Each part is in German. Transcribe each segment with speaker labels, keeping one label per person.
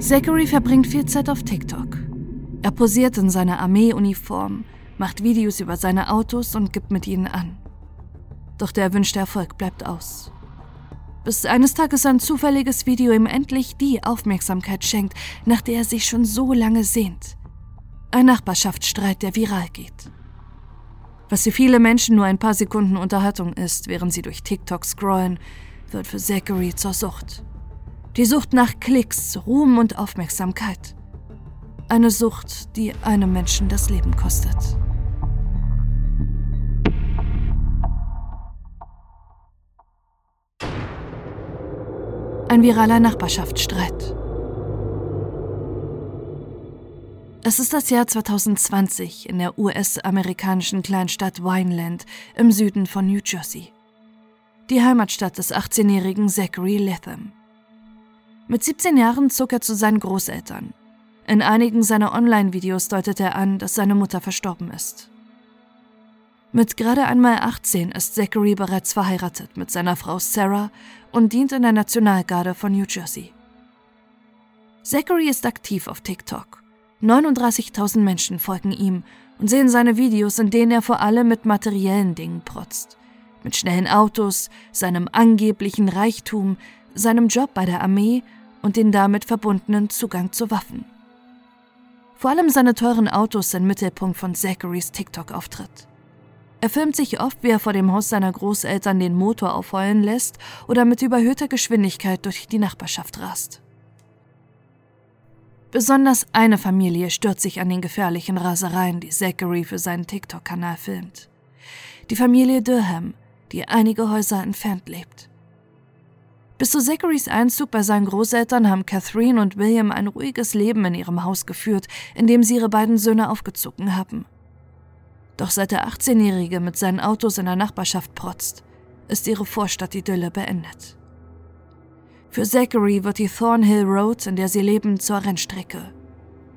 Speaker 1: Zachary verbringt viel Zeit auf TikTok. Er posiert in seiner Armeeuniform, macht Videos über seine Autos und gibt mit ihnen an. Doch der erwünschte Erfolg bleibt aus. Bis eines Tages ein zufälliges Video ihm endlich die Aufmerksamkeit schenkt, nach der er sich schon so lange sehnt. Ein Nachbarschaftsstreit, der viral geht. Was für viele Menschen nur ein paar Sekunden Unterhaltung ist, während sie durch TikTok scrollen, wird für Zachary zur Sucht. Die Sucht nach Klicks, Ruhm und Aufmerksamkeit. Eine Sucht, die einem Menschen das Leben kostet. Ein viraler Nachbarschaftsstreit. Es ist das Jahr 2020 in der US-amerikanischen Kleinstadt Wineland im Süden von New Jersey. Die Heimatstadt des 18-jährigen Zachary Latham. Mit 17 Jahren zog er zu seinen Großeltern. In einigen seiner Online-Videos deutet er an, dass seine Mutter verstorben ist. Mit gerade einmal 18 ist Zachary bereits verheiratet mit seiner Frau Sarah und dient in der Nationalgarde von New Jersey. Zachary ist aktiv auf TikTok 39.000 Menschen folgen ihm und sehen seine Videos, in denen er vor allem mit materiellen Dingen protzt. Mit schnellen Autos, seinem angeblichen Reichtum, seinem Job bei der Armee und den damit verbundenen Zugang zu Waffen. Vor allem seine teuren Autos sind Mittelpunkt von Zacharys TikTok-Auftritt. Er filmt sich oft, wie er vor dem Haus seiner Großeltern den Motor aufheulen lässt oder mit überhöhter Geschwindigkeit durch die Nachbarschaft rast. Besonders eine Familie stört sich an den gefährlichen Rasereien, die Zachary für seinen TikTok-Kanal filmt. Die Familie Durham, die einige Häuser entfernt lebt. Bis zu Zacharys Einzug bei seinen Großeltern haben Catherine und William ein ruhiges Leben in ihrem Haus geführt, in dem sie ihre beiden Söhne aufgezogen haben. Doch seit der 18-Jährige mit seinen Autos in der Nachbarschaft protzt, ist ihre Vorstadtidylle beendet. Für Zachary wird die Thornhill Road, in der sie leben, zur Rennstrecke.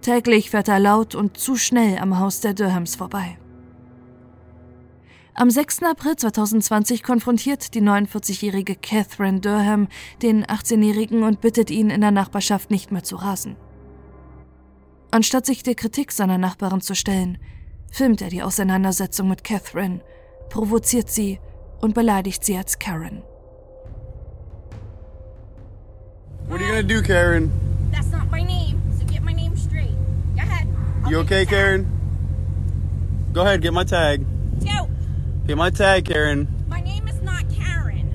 Speaker 1: Täglich fährt er laut und zu schnell am Haus der Durhams vorbei. Am 6. April 2020 konfrontiert die 49-jährige Catherine Durham den 18-jährigen und bittet ihn, in der Nachbarschaft nicht mehr zu rasen. Anstatt sich der Kritik seiner Nachbarin zu stellen, filmt er die Auseinandersetzung mit Catherine, provoziert sie und beleidigt sie als Karen.
Speaker 2: What are you gonna do, Karen?
Speaker 3: That's not my name, so get my name straight. Go ahead. I'll
Speaker 2: You okay. Karen? Go ahead, get my tag. Get my tag, Karen.
Speaker 3: My name is not Karen,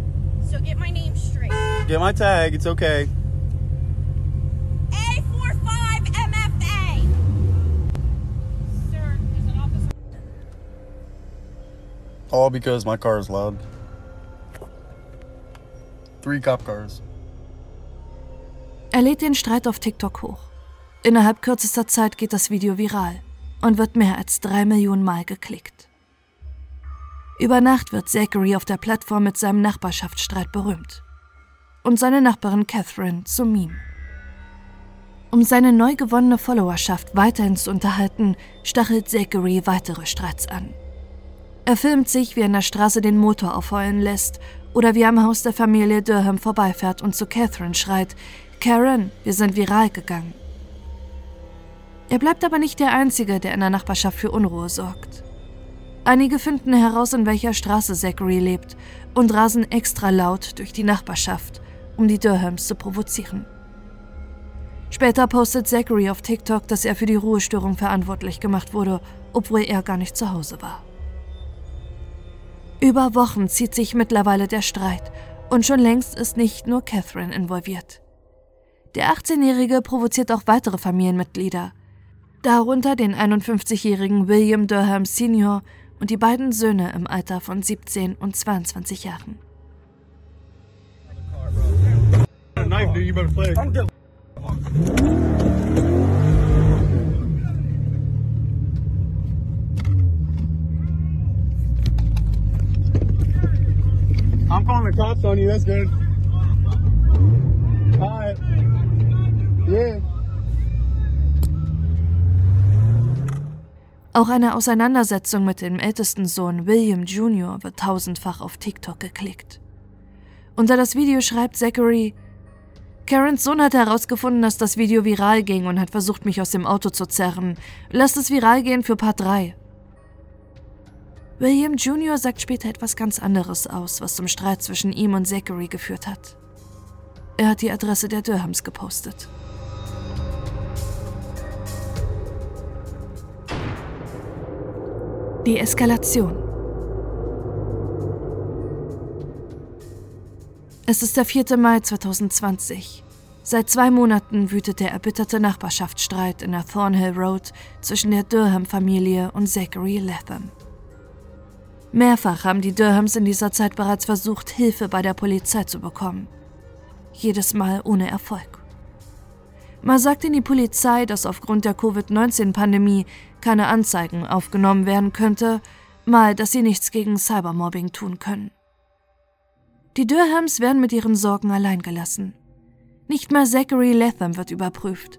Speaker 3: so get my name straight.
Speaker 2: Get my tag. It's okay.
Speaker 3: A45MFA. Sir, there's an officer.
Speaker 2: All because my car is loud. Three cop cars.
Speaker 1: Er lädt den Streit auf TikTok hoch. Innerhalb kürzester Zeit geht das Video viral und wird mehr als drei Millionen Mal geklickt. Über Nacht wird Zachary auf der Plattform mit seinem Nachbarschaftsstreit berühmt. Und seine Nachbarin Catherine zum Meme. Um seine neu gewonnene Followerschaft weiterhin zu unterhalten, stachelt Zachary weitere Streits an. Er filmt sich, wie er in der Straße den Motor aufheulen lässt oder wie er am Haus der Familie Durham vorbeifährt und zu Catherine schreit, Karen, wir sind viral gegangen. Er bleibt aber nicht der Einzige, der in der Nachbarschaft für Unruhe sorgt. Einige finden heraus, in welcher Straße Zachary lebt und rasen extra laut durch die Nachbarschaft, um die Durhams zu provozieren. Später postet Zachary auf TikTok, dass er für die Ruhestörung verantwortlich gemacht wurde, obwohl er gar nicht zu Hause war. Über Wochen zieht sich mittlerweile der Streit und schon längst ist nicht nur Catherine involviert. Der 18-Jährige provoziert auch weitere Familienmitglieder, darunter den 51-jährigen William Durham Sr. und die beiden Söhne im Alter von 17 und 22 Jahren.
Speaker 2: I'm calling the cops on you. That's good. Hi. Yeah.
Speaker 1: Auch eine Auseinandersetzung mit dem ältesten Sohn William Jr. wird tausendfach auf TikTok geklickt. Unter das Video schreibt Zachary, Karens Sohn hat herausgefunden, dass das Video viral ging und hat versucht, mich aus dem Auto zu zerren. Lasst es viral gehen für Part 3. William Jr. sagt später etwas ganz anderes aus, was zum Streit zwischen ihm und Zachary geführt hat. Er hat die Adresse der Durhams gepostet. Die Eskalation. Es ist der 4. Mai 2020. Seit zwei Monaten wütet der erbitterte Nachbarschaftsstreit in der Thornhill Road zwischen der Durham-Familie und Zachary Latham. Mehrfach haben die Durhams in dieser Zeit bereits versucht, Hilfe bei der Polizei zu bekommen. Jedes Mal ohne Erfolg. Mal sagt ihnen die Polizei, dass aufgrund der Covid-19-Pandemie keine Anzeigen aufgenommen werden könnte, mal, dass sie nichts gegen Cybermobbing tun können. Die Durhams werden mit ihren Sorgen allein gelassen. Nicht mal Zachary Latham wird überprüft.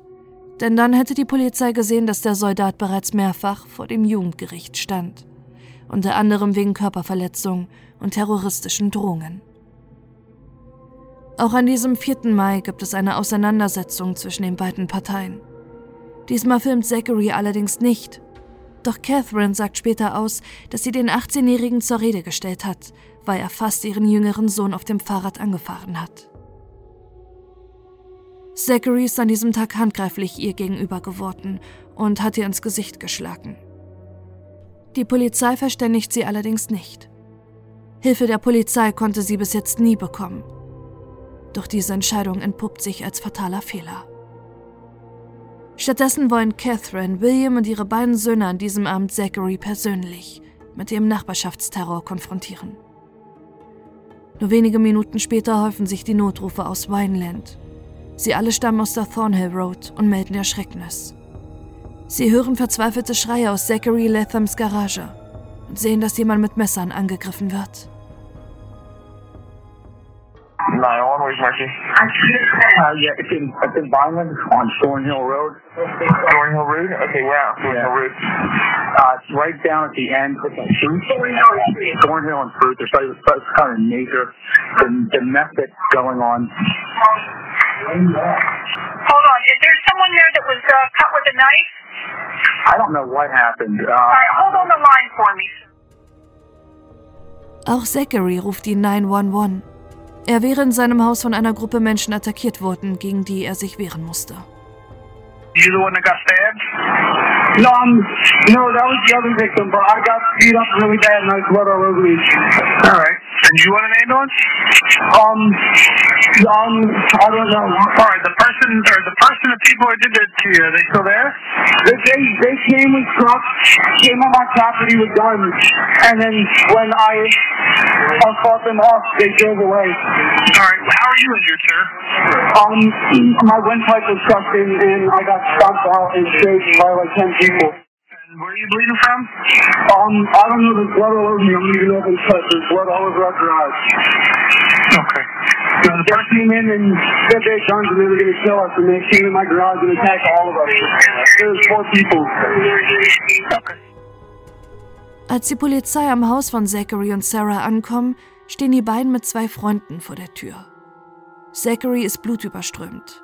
Speaker 1: Denn dann hätte die Polizei gesehen, dass der Soldat bereits mehrfach vor dem Jugendgericht stand. Unter anderem wegen Körperverletzung und terroristischen Drohungen. Auch an diesem 4. Mai gibt es eine Auseinandersetzung zwischen den beiden Parteien. Diesmal filmt Zachary allerdings nicht. Doch Catherine sagt später aus, dass sie den 18-Jährigen zur Rede gestellt hat, weil er fast ihren jüngeren Sohn auf dem Fahrrad angefahren hat. Zachary ist an diesem Tag handgreiflich ihr gegenüber geworden und hat ihr ins Gesicht geschlagen. Die Polizei verständigt sie allerdings nicht. Hilfe der Polizei konnte sie bis jetzt nie bekommen. Doch diese Entscheidung entpuppt sich als fataler Fehler. Stattdessen wollen Catherine, William und ihre beiden Söhne an diesem Abend Zachary persönlich mit dem Nachbarschaftsterror konfrontieren. Nur wenige Minuten später häufen sich die Notrufe aus Wineland. Sie alle stammen aus der Thornhill Road und melden Erschrecknis. Sie hören verzweifelte Schreie aus Zachary Lathams Garage und sehen, dass jemand mit Messern angegriffen wird.
Speaker 4: 911, where's Marcy?
Speaker 5: Uh, yeah, it's in, it's in Vineland on Thornhill Road.
Speaker 4: Thornhill Road? Okay, where at Thornhill
Speaker 5: Yeah.
Speaker 4: Road?
Speaker 5: Uh, it's right down at the end. It's like Fruit. Thornhill and Fruit. There's like, it's kind of nature. The, the mess that's going on.
Speaker 6: Hold on. Is there someone there that was uh, cut with a knife?
Speaker 5: I don't know what happened.
Speaker 6: All
Speaker 5: Uh,
Speaker 6: right, hold on the line for me.
Speaker 1: Auch Zachary ruft die 911. Er wäre in seinem Haus von einer Gruppe Menschen attackiert worden, gegen die er sich wehren musste.
Speaker 4: You the one that got stabbed?
Speaker 5: no, um, no, that was the other victim, but I got beat up really bad and I was blood all over me.
Speaker 4: Alright. And you want an ambulance?
Speaker 5: Um, um, I don't know.
Speaker 4: Alright, the person, or the person, the people who did that to you, are they still there?
Speaker 5: They, they, they came with trucks, came on my property with guns, and then when I uh, fought them off, they drove away.
Speaker 4: Alright, how are you injured, sir?
Speaker 5: Um, my windpipe was sucked in, and I got stomped out and chased by like 10 people.
Speaker 4: And where are you bleeding from?
Speaker 5: Um, I don't know, there's blood all over me. I'm not even open cut. There's blood all over our garage.
Speaker 4: Okay. So the person,
Speaker 5: came in and said they had guns and they were going to kill us, and they came in my garage and attacked all of us. There was four people.
Speaker 1: Als die Polizei am Haus von Zachary und Sarah ankommen, stehen die beiden mit zwei Freunden vor der Tür. Zachary ist blutüberströmt.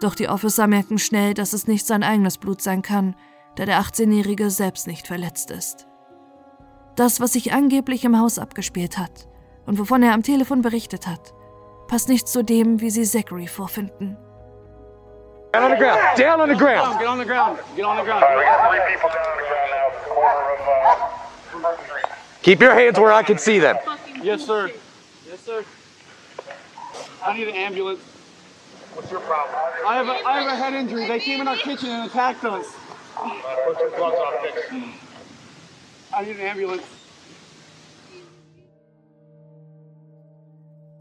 Speaker 1: Doch die Officer merken schnell, dass es nicht sein eigenes Blut sein kann, da der 18-Jährige selbst nicht verletzt ist. Das, was sich angeblich im Haus abgespielt hat und wovon er am Telefon berichtet hat, passt nicht zu dem, wie sie Zachary vorfinden.
Speaker 7: Down on the ground. Down on the ground.
Speaker 2: Get on the ground. Get on the ground.
Speaker 4: we got three people down on the ground now at the corner of, uh,
Speaker 7: Keep your hands where I can see them.
Speaker 2: Yes, sir. Yes, sir. I need an ambulance.
Speaker 4: What's your problem?
Speaker 2: I have a, I have a head injury. They came in our kitchen and attacked us.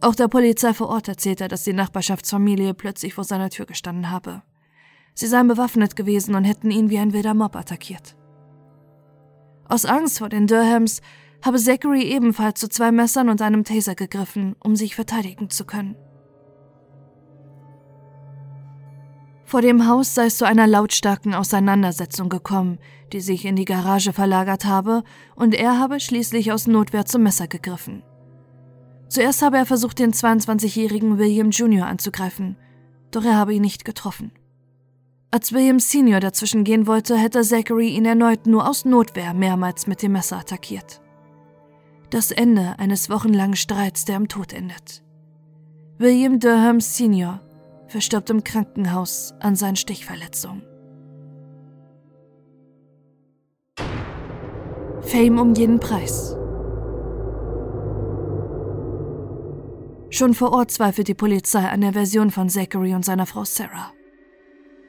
Speaker 1: Auch der Polizei vor Ort erzählt er, dass die Nachbarschaftsfamilie plötzlich vor seiner Tür gestanden habe. Sie seien bewaffnet gewesen und hätten ihn wie ein wilder Mob attackiert. Aus Angst vor den Durhams habe Zachary ebenfalls zu zwei Messern und einem Taser gegriffen, um sich verteidigen zu können. Vor dem Haus sei es zu einer lautstarken Auseinandersetzung gekommen, die sich in die Garage verlagert habe, und er habe schließlich aus Notwehr zum Messer gegriffen. Zuerst habe er versucht, den 22-jährigen William Jr. anzugreifen, doch er habe ihn nicht getroffen. Als William Senior dazwischen gehen wollte, hätte Zachary ihn erneut nur aus Notwehr mehrmals mit dem Messer attackiert. Das Ende eines wochenlangen Streits, der am Tod endet. William Durham Senior verstirbt im Krankenhaus an seinen Stichverletzungen. Fame um jeden Preis. Schon vor Ort zweifelt die Polizei an der Version von Zachary und seiner Frau Sarah.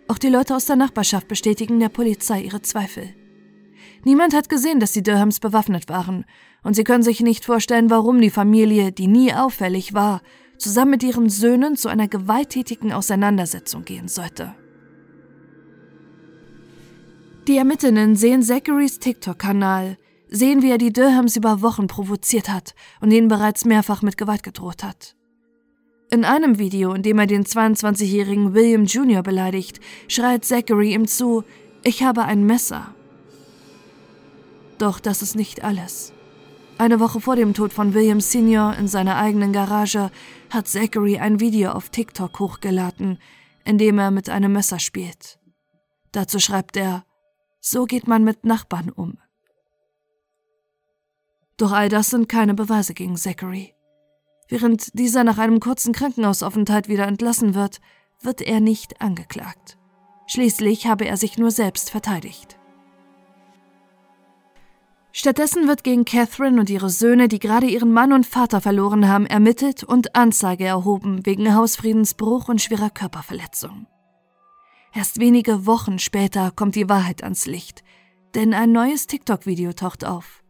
Speaker 1: Auch die Leute aus der Nachbarschaft bestätigen der Polizei ihre Zweifel. Niemand hat gesehen, dass die Durhams bewaffnet waren, und sie können sich nicht vorstellen, warum die Familie, die nie auffällig war, zusammen mit ihren Söhnen zu einer gewalttätigen Auseinandersetzung gehen sollte. Die Ermittlerinnen sehen Zacharys TikTok-Kanal, sehen, wie er die Durhams über Wochen provoziert hat und ihnen bereits mehrfach mit Gewalt gedroht hat. In einem Video, in dem er den 22-jährigen William Jr. beleidigt, schreit Zachary ihm zu, ich habe ein Messer. Doch das ist nicht alles. Eine Woche vor dem Tod von William Senior in seiner eigenen Garage hat Zachary ein Video auf TikTok hochgeladen, in dem er mit einem Messer spielt. Dazu schreibt er, so geht man mit Nachbarn um. Doch all das sind keine Beweise gegen Zachary. Während dieser nach einem kurzen Krankenhausaufenthalt wieder entlassen wird, wird er nicht angeklagt. Schließlich habe er sich nur selbst verteidigt. Stattdessen wird gegen Catherine und ihre Söhne, die gerade ihren Mann und Vater verloren haben, ermittelt und Anzeige erhoben wegen Hausfriedensbruch und schwerer Körperverletzung. Erst wenige Wochen später kommt die Wahrheit ans Licht, denn ein neues TikTok-Video taucht auf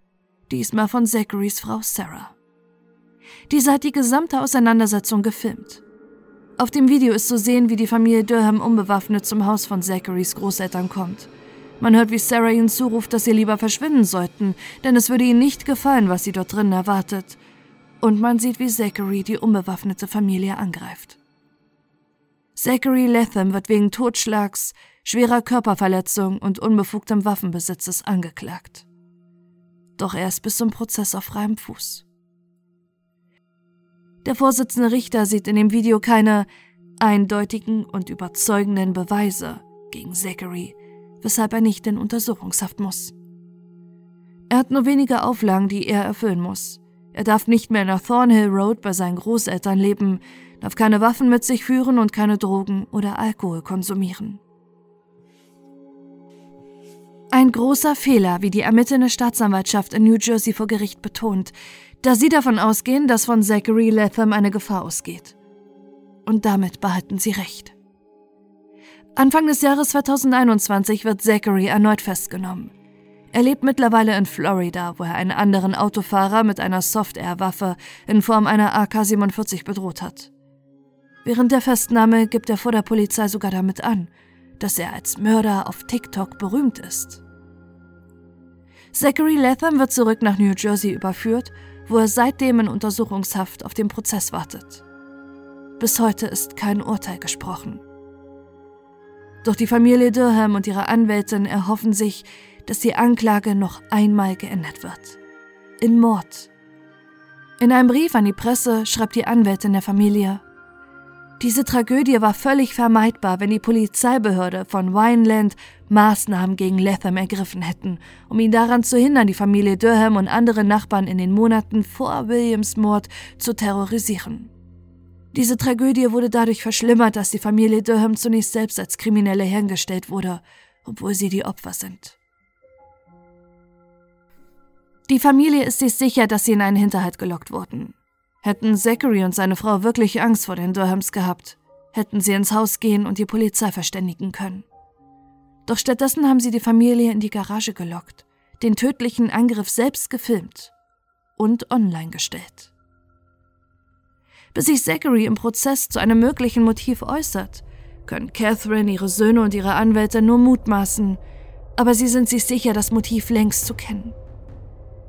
Speaker 1: diesmal von Zacharys Frau Sarah. Diese hat die gesamte Auseinandersetzung gefilmt. Auf dem Video ist zu sehen, wie die Familie Durham unbewaffnet zum Haus von Zacharys Großeltern kommt. Man hört, wie Sarah ihnen zuruft, dass sie lieber verschwinden sollten, denn es würde ihnen nicht gefallen, was sie dort drinnen erwartet. Und man sieht, wie Zachary die unbewaffnete Familie angreift. Zachary Latham wird wegen Totschlags, schwerer Körperverletzung und unbefugtem Waffenbesitzes angeklagt doch er ist bis zum Prozess auf freiem Fuß. Der Vorsitzende Richter sieht in dem Video keine eindeutigen und überzeugenden Beweise gegen Zachary, weshalb er nicht in Untersuchungshaft muss. Er hat nur wenige Auflagen, die er erfüllen muss. Er darf nicht mehr in der Thornhill Road bei seinen Großeltern leben, darf keine Waffen mit sich führen und keine Drogen oder Alkohol konsumieren. Ein großer Fehler, wie die ermittelnde Staatsanwaltschaft in New Jersey vor Gericht betont, da sie davon ausgehen, dass von Zachary Latham eine Gefahr ausgeht. Und damit behalten sie recht. Anfang des Jahres 2021 wird Zachary erneut festgenommen. Er lebt mittlerweile in Florida, wo er einen anderen Autofahrer mit einer Soft-Air-Waffe in Form einer AK-47 bedroht hat. Während der Festnahme gibt er vor der Polizei sogar damit an, dass er als Mörder auf TikTok berühmt ist. Zachary Latham wird zurück nach New Jersey überführt, wo er seitdem in Untersuchungshaft auf den Prozess wartet. Bis heute ist kein Urteil gesprochen. Doch die Familie Durham und ihre Anwältin erhoffen sich, dass die Anklage noch einmal geändert wird. In Mord. In einem Brief an die Presse schreibt die Anwältin der Familie, diese Tragödie war völlig vermeidbar, wenn die Polizeibehörde von Wineland Maßnahmen gegen Latham ergriffen hätten, um ihn daran zu hindern, die Familie Durham und andere Nachbarn in den Monaten vor Williams Mord zu terrorisieren. Diese Tragödie wurde dadurch verschlimmert, dass die Familie Durham zunächst selbst als Kriminelle hergestellt wurde, obwohl sie die Opfer sind. Die Familie ist sich sicher, dass sie in einen Hinterhalt gelockt wurden. Hätten Zachary und seine Frau wirklich Angst vor den Durhams gehabt, hätten sie ins Haus gehen und die Polizei verständigen können. Doch stattdessen haben sie die Familie in die Garage gelockt, den tödlichen Angriff selbst gefilmt und online gestellt. Bis sich Zachary im Prozess zu einem möglichen Motiv äußert, können Catherine, ihre Söhne und ihre Anwälte nur mutmaßen, aber sie sind sich sicher, das Motiv längst zu kennen.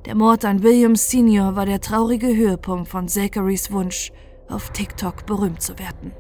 Speaker 1: Der Mord an William Senior war der traurige Höhepunkt von Zacharys Wunsch, auf TikTok berühmt zu werden.